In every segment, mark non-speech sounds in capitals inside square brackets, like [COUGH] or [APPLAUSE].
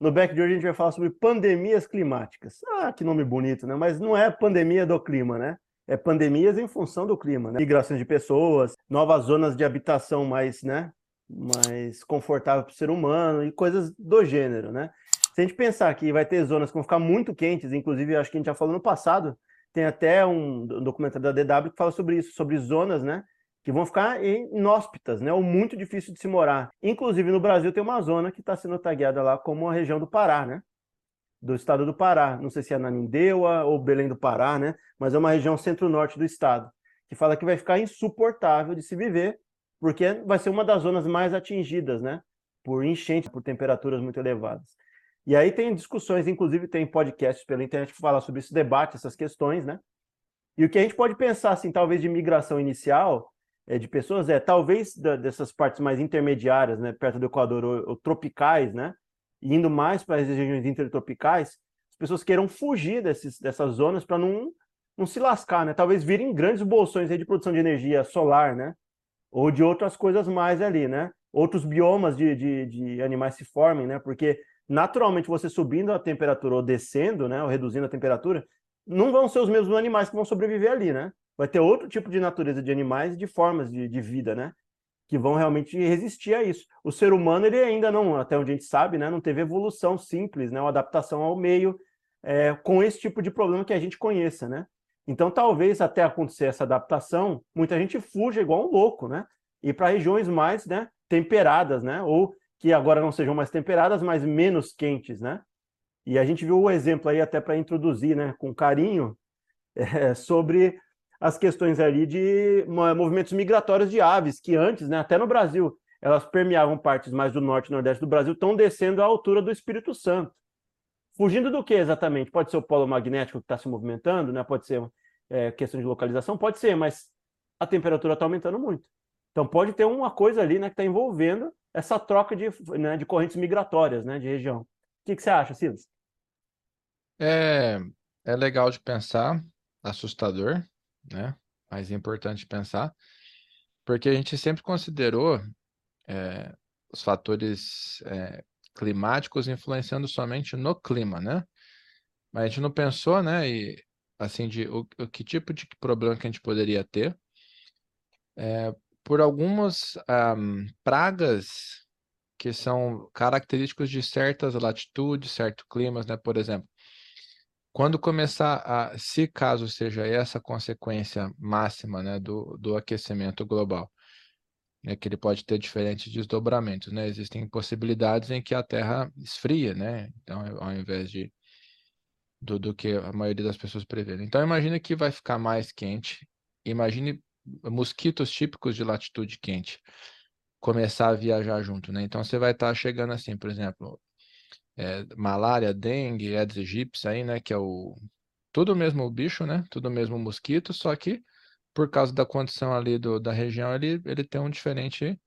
No back de hoje a gente vai falar sobre pandemias climáticas. Ah, que nome bonito, né? Mas não é pandemia do clima, né? É pandemias em função do clima, né? Migrações de pessoas, novas zonas de habitação mais, né? Mais confortável para o ser humano e coisas do gênero, né? Se a gente pensar que vai ter zonas que vão ficar muito quentes, inclusive acho que a gente já falou no passado, tem até um documentário da DW que fala sobre isso, sobre zonas, né? Que vão ficar inóspitas, né, ou muito difícil de se morar. Inclusive no Brasil tem uma zona que está sendo tagueada lá como a região do Pará, né, do estado do Pará. Não sei se é Nanindeua ou Belém do Pará, né, mas é uma região centro-norte do estado, que fala que vai ficar insuportável de se viver, porque vai ser uma das zonas mais atingidas, né, por enchentes, por temperaturas muito elevadas. E aí tem discussões, inclusive tem podcasts pela internet que falam sobre esse debate, essas questões, né? E o que a gente pode pensar, assim, talvez de migração inicial, de pessoas é talvez da, dessas partes mais intermediárias, né, perto do Equador, ou, ou tropicais, né, indo mais para as regiões intertropicais, as pessoas queiram fugir desses, dessas zonas para não, não se lascar, né, talvez virem grandes bolsões de produção de energia solar, né, ou de outras coisas mais ali, né, outros biomas de, de, de animais se formem, né, porque naturalmente você subindo a temperatura ou descendo, né, ou reduzindo a temperatura, não vão ser os mesmos animais que vão sobreviver ali, né? Vai ter outro tipo de natureza de animais e de formas de, de vida, né? Que vão realmente resistir a isso. O ser humano, ele ainda não, até onde a gente sabe, né? Não teve evolução simples, né? Uma adaptação ao meio é, com esse tipo de problema que a gente conheça, né? Então, talvez até acontecer essa adaptação, muita gente fuja igual um louco, né? E para regiões mais, né? Temperadas, né? Ou que agora não sejam mais temperadas, mas menos quentes, né? E a gente viu o exemplo aí até para introduzir, né? Com carinho, [LAUGHS] é, sobre as questões ali de movimentos migratórios de aves, que antes, né, até no Brasil, elas permeavam partes mais do norte e nordeste do Brasil, estão descendo à altura do Espírito Santo. Fugindo do que exatamente? Pode ser o polo magnético que está se movimentando, né? pode ser é, questão de localização, pode ser, mas a temperatura está aumentando muito. Então pode ter uma coisa ali né, que está envolvendo essa troca de, né, de correntes migratórias né, de região. O que, que você acha, Silas? É, é legal de pensar, assustador, né? Mas é importante pensar, porque a gente sempre considerou é, os fatores é, climáticos influenciando somente no clima, né? Mas a gente não pensou, né? E assim de o, o que tipo de problema que a gente poderia ter é, por algumas um, pragas que são característicos de certas latitudes, certos climas, né? Por exemplo, quando começar a, se caso seja essa consequência máxima né, do, do aquecimento global, é que ele pode ter diferentes desdobramentos, né? Existem possibilidades em que a Terra esfria, né? Então, ao invés de do, do que a maioria das pessoas prevê. Então, imagine que vai ficar mais quente. Imagine mosquitos típicos de latitude quente começar a viajar junto, né? Então, você vai estar chegando assim, por exemplo, é, malária, dengue, Aedes aegypti aí, né, que é o tudo mesmo bicho, né, tudo mesmo mosquito, só que por causa da condição ali do, da região, ele, ele tem um diferente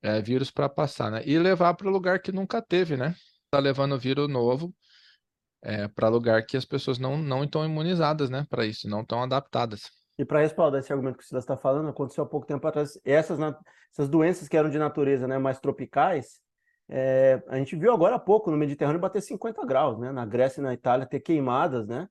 é, vírus para passar, né, e levar para o lugar que nunca teve, né, tá levando vírus novo é, para lugar que as pessoas não, não estão imunizadas, né, para isso, não estão adaptadas. E para respaldar esse argumento que o Silas está falando, aconteceu há pouco tempo atrás, essas, essas doenças que eram de natureza né, mais tropicais, é, a gente viu agora há pouco no Mediterrâneo bater 50 graus, né? Na Grécia e na Itália ter queimadas, né?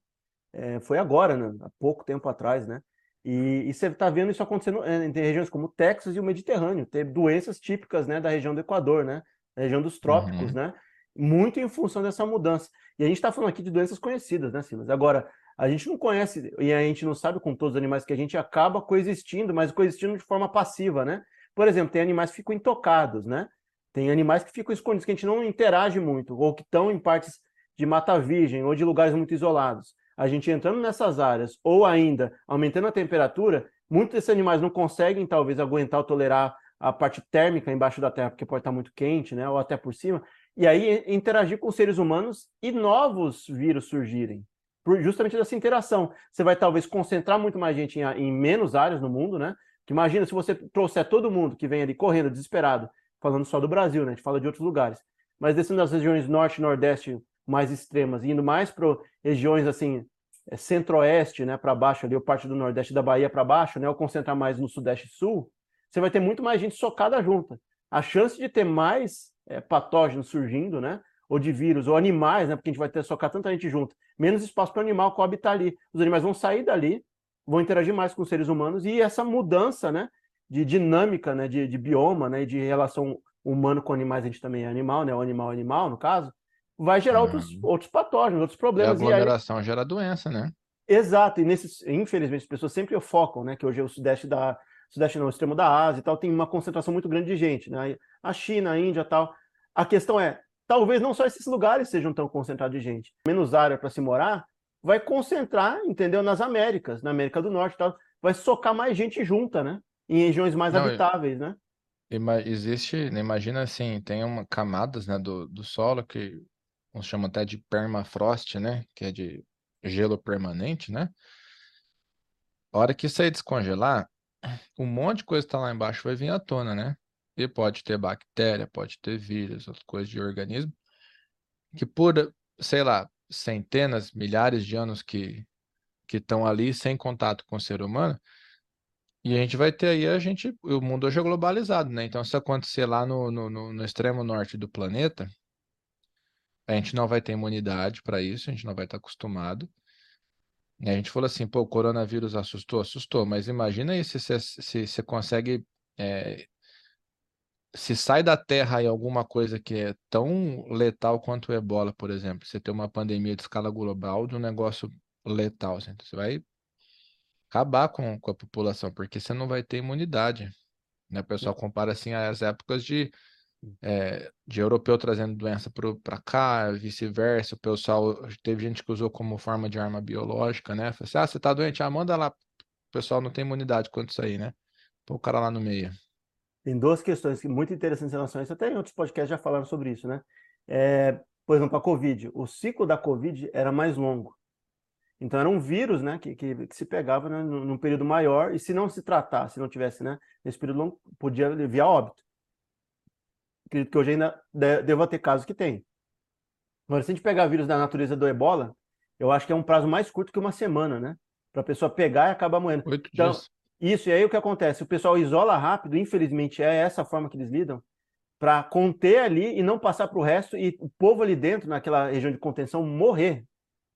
É, foi agora, né? Há pouco tempo atrás, né? E, e você está vendo isso acontecendo é, em regiões como o Texas e o Mediterrâneo, ter doenças típicas, né, da região do Equador, né? Da região dos trópicos, uhum. né? Muito em função dessa mudança. E a gente está falando aqui de doenças conhecidas, né, Silas? Agora, a gente não conhece e a gente não sabe com todos os animais que a gente acaba coexistindo, mas coexistindo de forma passiva, né? Por exemplo, tem animais que ficam intocados, né? Tem animais que ficam escondidos, que a gente não interage muito, ou que estão em partes de mata virgem, ou de lugares muito isolados. A gente entrando nessas áreas, ou ainda aumentando a temperatura, muitos desses animais não conseguem, talvez, aguentar ou tolerar a parte térmica embaixo da terra, porque pode estar muito quente, né? ou até por cima, e aí interagir com seres humanos e novos vírus surgirem. Por justamente dessa interação. Você vai talvez concentrar muito mais gente em, em menos áreas no mundo, né? Que imagina se você trouxer todo mundo que vem ali correndo, desesperado, falando só do Brasil, né? A gente fala de outros lugares. Mas descendo das regiões norte e nordeste mais extremas, indo mais para regiões assim, é, centro-oeste, né, para baixo ali, ou parte do nordeste da Bahia para baixo, né, ou concentrar mais no sudeste e sul, você vai ter muito mais gente socada junta. A chance de ter mais é, patógenos surgindo, né, ou de vírus, ou animais, né? Porque a gente vai ter socar tanta gente junto, menos espaço para o animal coabitar ali. Os animais vão sair dali, vão interagir mais com os seres humanos, e essa mudança, né? De dinâmica, né? De, de bioma, né? De relação humano com animais, a gente também é animal, né? O animal é animal, no caso, vai gerar uhum. outros, outros patógenos, outros problemas. E a aglomeração e aí... gera doença, né? Exato, e nesses, infelizmente, as pessoas sempre focam, né? Que hoje é o sudeste da. Sudeste não, o extremo da Ásia e tal, tem uma concentração muito grande de gente, né? A China, a Índia e tal. A questão é, talvez não só esses lugares sejam tão concentrados de gente. Menos área para se morar, vai concentrar, entendeu? Nas Américas, na América do Norte e tal. Vai socar mais gente junta, né? Em regiões mais não, habitáveis, né? Existe, imagina assim, tem uma camadas, né, do, do solo que uns chamam até de permafrost, né, que é de gelo permanente, né? A hora que isso aí descongelar, um monte de coisa que tá lá embaixo vai vir à tona, né? E pode ter bactéria, pode ter vírus, outras coisas de organismo, que por, sei lá, centenas, milhares de anos que que estão ali sem contato com o ser humano, e a gente vai ter aí, a gente, o mundo hoje é globalizado, né? Então, se acontecer lá no, no, no extremo norte do planeta, a gente não vai ter imunidade para isso, a gente não vai estar acostumado. E a gente falou assim, pô, o coronavírus assustou? Assustou, mas imagina aí se você se, se consegue. É, se sai da Terra aí alguma coisa que é tão letal quanto o ebola, por exemplo, você tem uma pandemia de escala global de um negócio letal, assim, você vai acabar com, com a população, porque você não vai ter imunidade. Né? O pessoal compara assim as épocas de, é, de europeu trazendo doença para cá, vice-versa. O pessoal teve gente que usou como forma de arma biológica, né? Falei assim, ah, você tá doente, ah, manda lá. O pessoal não tem imunidade quanto isso aí, né? Põe o cara lá no meio. Tem duas questões muito interessantes em relação a isso. Até em outros podcasts já falaram sobre isso, né? É, por exemplo, a Covid. O ciclo da Covid era mais longo. Então era um vírus, né, que, que, que se pegava né, num período maior e se não se tratasse, se não tivesse, né, nesse período longo, podia vir a óbito. Acredito que hoje ainda deva ter casos que tem. Agora, se a gente pegar vírus da natureza do ebola, eu acho que é um prazo mais curto que uma semana, né? Para a pessoa pegar e acabar morrendo. Oito então, dias. Isso, e aí o que acontece? O pessoal isola rápido, infelizmente é essa forma que eles lidam, para conter ali e não passar para o resto e o povo ali dentro, naquela região de contenção, morrer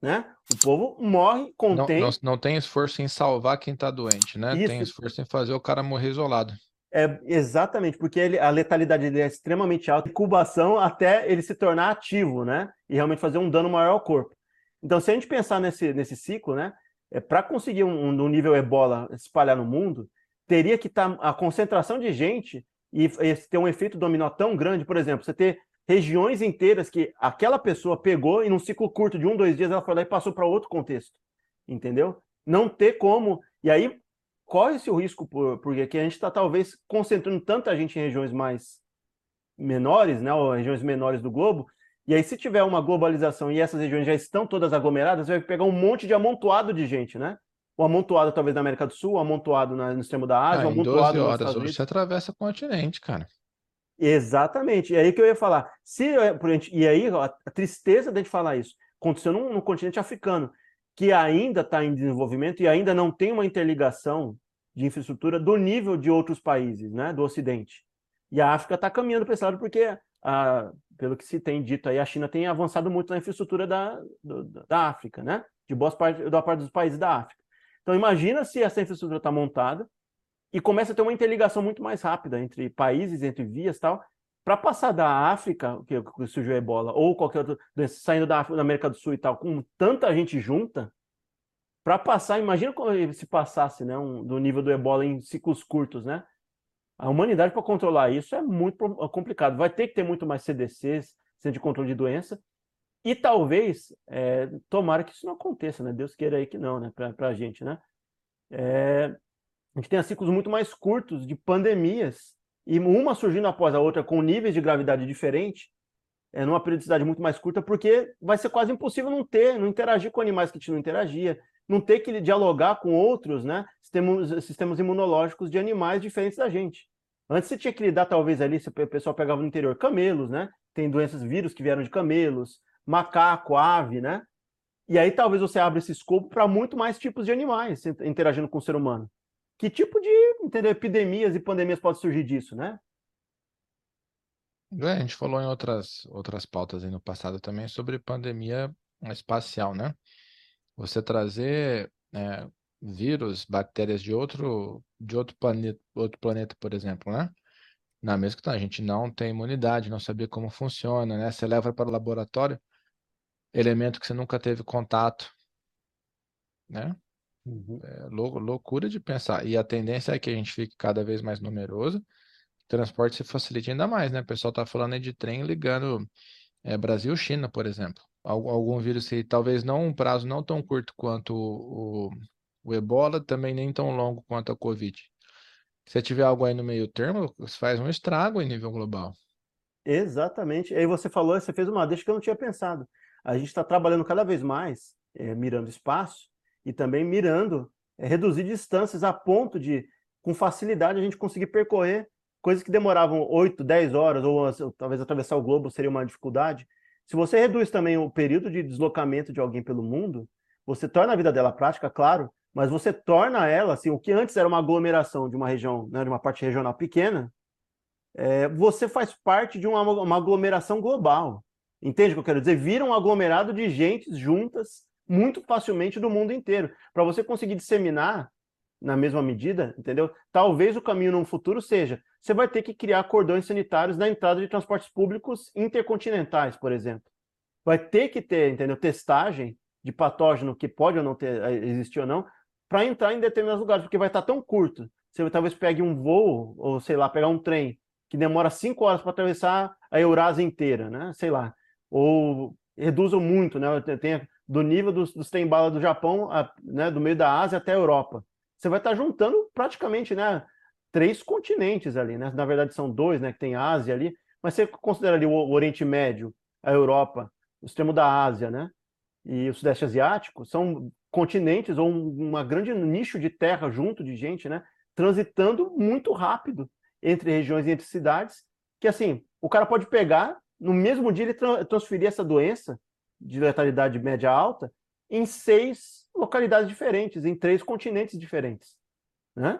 né? O povo morre, contém. Não, não, não tem esforço em salvar quem está doente, né? Isso. Tem esforço em fazer o cara morrer isolado. É, exatamente, porque ele, a letalidade dele é extremamente alta, incubação até ele se tornar ativo, né? E realmente fazer um dano maior ao corpo. Então, se a gente pensar nesse, nesse ciclo, né? É, Para conseguir um, um nível ebola espalhar no mundo, teria que estar tá a concentração de gente e, e ter um efeito dominó tão grande, por exemplo, você ter regiões inteiras que aquela pessoa pegou e num ciclo curto de um, dois dias ela foi lá e passou para outro contexto, entendeu? Não ter como. E aí corre-se o risco, por, porque aqui a gente está talvez concentrando tanta gente em regiões mais menores, né, ou regiões menores do globo, e aí se tiver uma globalização e essas regiões já estão todas aglomeradas, vai pegar um monte de amontoado de gente, né? O amontoado talvez na América do Sul, o amontoado no extremo da Ásia, ah, o amontoado em 12 horas, você atravessa o continente, cara. Exatamente. E aí que eu ia falar. Se, eh, e aí a tristeza de falar isso aconteceu no, continente africano, que ainda está em desenvolvimento e ainda não tem uma interligação de infraestrutura do nível de outros países, né, do Ocidente. E a África está caminhando para esse lado porque, a, pelo que se tem dito aí, a China tem avançado muito na infraestrutura da, do, da África, né, de boa parte, da parte dos países da África. Então imagina se essa infraestrutura está montada e começa a ter uma interligação muito mais rápida entre países, entre vias tal, para passar da África, que, que surgiu a ebola, ou qualquer outra doença, saindo da, África, da América do Sul e tal, com tanta gente junta, para passar, imagina se passasse né, um, do nível do ebola em ciclos curtos, né? A humanidade para controlar isso é muito complicado. Vai ter que ter muito mais CDCs, Centro de Controle de Doença, e talvez, é, tomara que isso não aconteça, né? Deus queira aí que não, né? Para a gente, né? É, a gente tem ciclos muito mais curtos de pandemias, e uma surgindo após a outra com níveis de gravidade diferentes, é, numa periodicidade muito mais curta, porque vai ser quase impossível não ter, não interagir com animais que a gente não interagia, não ter que dialogar com outros né, sistemas, sistemas imunológicos de animais diferentes da gente. Antes você tinha que lidar, talvez, ali, se o pessoal pegava no interior, camelos, né? Tem doenças, vírus que vieram de camelos, macaco, ave, né? E aí talvez você abra esse escopo para muito mais tipos de animais interagindo com o ser humano que tipo de entendeu, epidemias e pandemias pode surgir disso, né? É, a gente falou em outras, outras pautas aí no passado também sobre pandemia espacial, né? Você trazer é, vírus, bactérias de outro, de outro planeta, outro planeta, por exemplo, né? Na mesma que a gente não tem imunidade, não sabia como funciona, né? Você leva para o laboratório elemento que você nunca teve contato, né? Uhum. É lou loucura de pensar. E a tendência é que a gente fique cada vez mais numeroso, transporte se facilite ainda mais, né? O pessoal está falando aí de trem ligando é, Brasil-China, por exemplo. Algum vírus que talvez não um prazo não tão curto quanto o, o, o ebola, também nem tão longo quanto a Covid. Se tiver algo aí no meio termo, faz um estrago em nível global. Exatamente. Aí você falou, você fez uma deixa que eu não tinha pensado. A gente está trabalhando cada vez mais, é, mirando espaço, e também mirando é, reduzir distâncias a ponto de, com facilidade, a gente conseguir percorrer coisas que demoravam 8, 10 horas, ou, talvez atravessar o globo seria uma dificuldade. Se você reduz também o período de deslocamento de alguém pelo mundo, você torna a vida dela prática, claro, mas você torna ela, assim, o que antes era uma aglomeração de uma região, né, de uma parte regional pequena, é, você faz parte de uma, uma, aglomeração global. Entende o que eu quero dizer? Vira um aglomerado de gente juntas muito facilmente do mundo inteiro. Para você conseguir disseminar na mesma medida, entendeu? Talvez o caminho no futuro seja, você vai ter que criar cordões sanitários na entrada de transportes públicos intercontinentais, por exemplo. Vai ter que ter, entendeu? Testagem de patógeno que pode ou não ter, eh, existir ou não, para entrar em determinados lugares, porque vai estar tão curto. Você talvez pegue um voo, ou sei lá, pegar um trem que demora cinco horas para atravessar a Eurásia inteira, né? Sei lá. Ou reduzam muito, né? Tem do nível dos, dos trem-bala do Japão, a, né, do meio da Ásia até a Europa. Você vai estar juntando praticamente, né, três continentes ali, né? Na verdade são dois, né, que tem a Ásia ali, mas você considera ali o, Oriente Médio, a Europa, o extremo da Ásia, né? E o Sudeste Asiático são continentes ou um grande nicho de terra junto de gente, né? Transitando muito rápido entre regiões e entre cidades, que assim, o cara pode pegar, no mesmo dia ele tra transferir essa doença de letalidade média alta em seis localidades diferentes, em três continentes diferentes, né?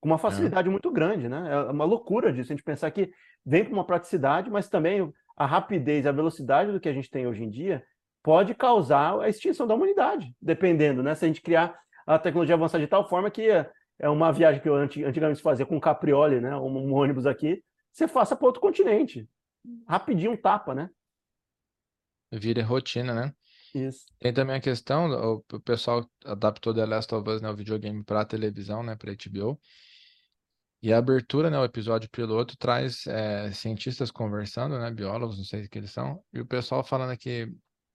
Com uma facilidade é. muito grande, né? É uma loucura disso, a gente pensar que vem com uma praticidade, mas também a rapidez, a velocidade do que a gente tem hoje em dia pode causar a extinção da humanidade, dependendo, né? Se a gente criar a tecnologia avançar de tal forma que é uma viagem que eu antigamente fazia com um capriole, né? Um, um ônibus aqui, você faça para outro continente. Rapidinho tapa, né? Vira rotina, né? Isso. Tem também a questão, o, pessoal adaptou The Last of Us, né, o videogame para televisão, né, para HBO. E a abertura, né, o episódio piloto traz é, cientistas conversando, né, biólogos, não sei o que eles são, e o pessoal falando que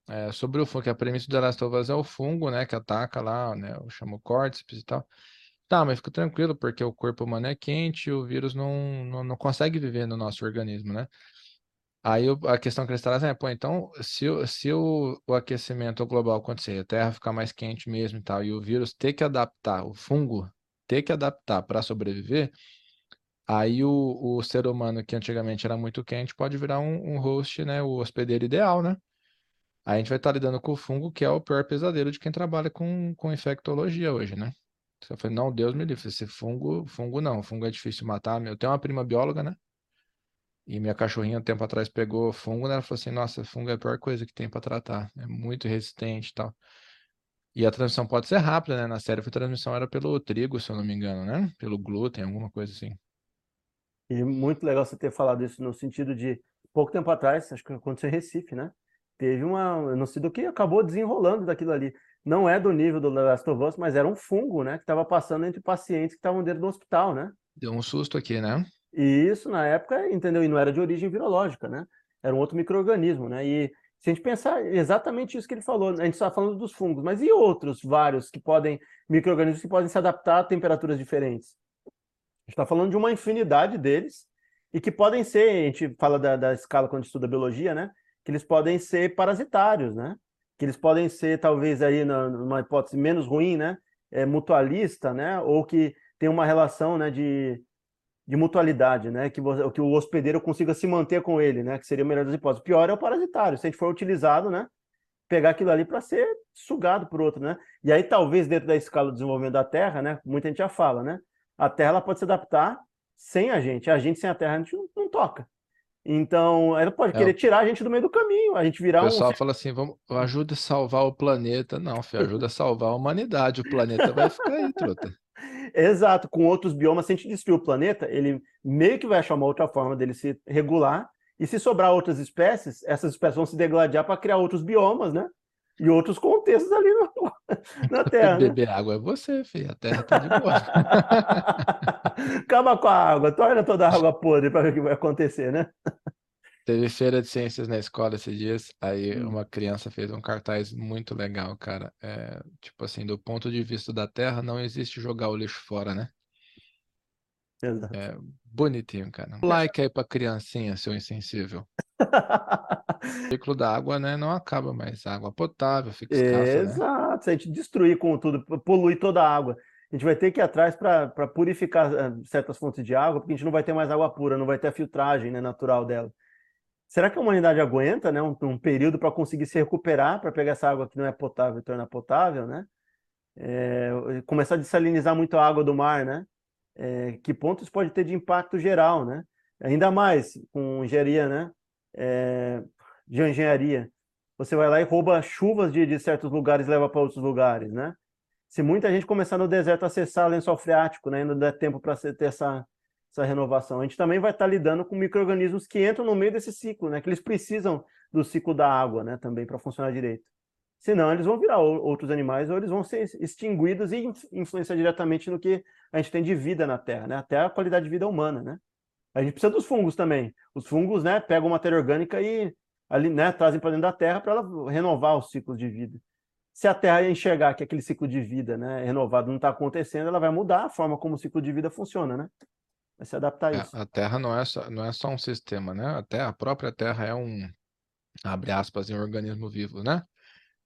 é, sobre o fungo, que a premissa do The Last of Us é o fungo, né, que ataca lá, né, o chamo córtex e tal. Tá, mas fica tranquilo, porque o corpo humano é quente e o vírus não, não, não consegue viver no nosso organismo, né? Aí a questão que eles trazem é, pô, então, se, se o, o aquecimento global acontecer, a Terra ficar mais quente mesmo e tal, e o vírus ter que adaptar, o fungo ter que adaptar para sobreviver, aí o, o ser humano que antigamente era muito quente pode virar um, um host, né, o hospedeiro ideal, né? Aí a gente vai estar lidando com o fungo, que é o pior pesadelo de quem trabalha com, com infectologia hoje, né? Você fala, não, Deus me livre, esse fungo, fungo não, fungo é difícil matar. Eu tenho uma prima bióloga, né? E minha cachorrinha, um tempo atrás, pegou fungo, né? Ela falou assim, nossa, fungo é a pior coisa que tem para tratar. É muito resistente e tal. E a transmissão pode ser rápida, né? Na série a transmissão era pelo trigo, se eu não me engano, né? Pelo glúten, alguma coisa assim. E muito legal você ter falado isso no sentido de, pouco tempo atrás, acho que aconteceu em Recife, né? Teve uma, não sei do que, acabou desenrolando daquilo ali não é do nível do Last of Us, mas era um fungo, né? Que estava passando entre pacientes que estavam dentro do hospital, né? Deu um susto aqui, né? E isso, na época, entendeu? E não era de origem virológica, né? Era um outro microorganismo, né? E se a gente pensar exatamente isso que ele falou, a gente está falando dos fungos, mas e outros vários que podem, micro-organismos que podem se adaptar a temperaturas diferentes? A gente está falando de uma infinidade deles e que podem ser, a gente fala da, da escala quando estuda biologia, né? Que eles podem ser parasitários, né? que eles podem ser, talvez, aí, numa hipótese menos ruim, né? É, mutualista, né? Ou que tem uma relação né, de, de mutualidade, né? Que, você, que o hospedeiro consiga se manter com ele, né? Que seria a melhor das hipóteses. O pior é o parasitário, se a gente for utilizado, né? Pegar aquilo ali para ser sugado por outro, né? E aí, talvez, dentro da escala do desenvolvimento da Terra, né? Muita gente já fala, né? A Terra ela pode se adaptar sem a gente. A gente sem a Terra a gente não, não toca. Então, ela pode É, querer o tirar a gente do meio do caminho, a gente virar um pessoal fala assim, vamos, ajuda a salvar o planeta. Não, filho, ajuda a salvar a humanidade. O planeta vai ficar aí, truta. Exato, com outros biomas, se a gente destruir o planeta, ele meio que vai achar uma outra forma dele se regular, e se sobrar outras espécies, essas espécies vão se degladiar para criar outros biomas, né? E outros contextos ali no- [LAUGHS] na Terra, né? Beber água é você, filho. A terra tá de boa. [LAUGHS] Acaba com a água, torna toda a água podre para ver o que vai acontecer, né? Teve feira de ciências na escola esses dias, aí Hum. uma criança fez um cartaz muito legal, cara. É, tipo assim, do ponto de vista da Terra, não existe jogar o lixo fora, né? Exato. É bonitinho, cara. Like aí pra criancinha, seu insensível. O [LAUGHS] ciclo da água, né, não acaba mais. Água potável fica escassa, né? Exato, se a gente destruir com tudo, poluir toda a água, a gente vai ter que ir atrás para purificar eh, certas fontes de água, porque a gente não vai ter mais água pura, não vai ter a filtragem, né, natural dela. Será que a humanidade aguenta, né, um, um período para conseguir se recuperar, para pegar essa água que não é potável e tornar potável, né? É, começar a dessalinizar muito a água do mar, né? É, que ponto isso pode ter de impacto geral, né? Ainda mais com engenharia, né? É, de engenharia. Você vai lá e rouba chuvas de, de certos lugares e leva para outros lugares, né? Se muita gente começar no deserto a acessar lençol freático, né? Ainda der tempo para ter essa, essa renovação. A gente também vai estar lidando com micro-organismos que entram no meio desse ciclo, né? Que eles precisam do ciclo da água, né? Também para funcionar direito. Senão eles vão virar ou- outros animais ou eles vão ser extinguidos e inf- influenciar diretamente no que a gente tem de vida na Terra, né? Até a qualidade de vida humana, né? A gente precisa dos fungos também. Os fungos, né, pegam matéria orgânica e ali, né, trazem para dentro da Terra para ela renovar os ciclos de vida. Se a Terra enxergar que aquele ciclo de vida, né, renovado não está acontecendo, ela vai mudar a forma como o ciclo de vida funciona, né? Vai se adaptar a É, isso. a Terra não é só, não é só um sistema, né? A Terra, a própria Terra é um, abre aspas, um organismo vivo, né?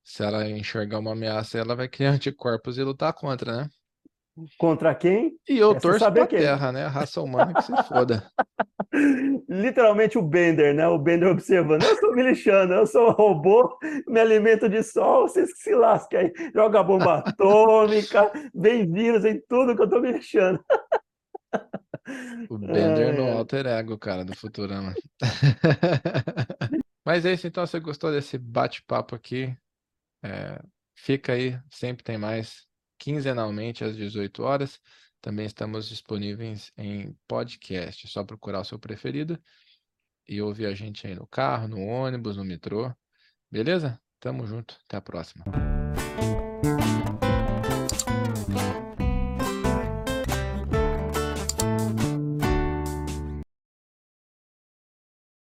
Se ela enxergar uma ameaça, ela vai criar [LAUGHS] anticorpos e lutar contra, né? Contra quem? E eu se torço pra quem? Terra, né? A raça humana que se foda. [LAUGHS] Literalmente o Bender, né? O Bender observando. Eu sou me lixando, eu sou um robô, me alimento de sol, vocês que se lasquem aí. Joga bomba atômica, vem vírus em tudo que eu tô me lixando. [LAUGHS] O Bender no alter ego, cara, do Futurama. [LAUGHS] Mas é isso, então. Você gostou desse bate-papo aqui? É, fica aí, sempre tem mais, quinzenalmente às 18 horas. Também estamos disponíveis em podcast. É só procurar o seu preferido e ouvir a gente aí no carro, no ônibus, no metrô. Beleza? Tamo junto. Até a próxima.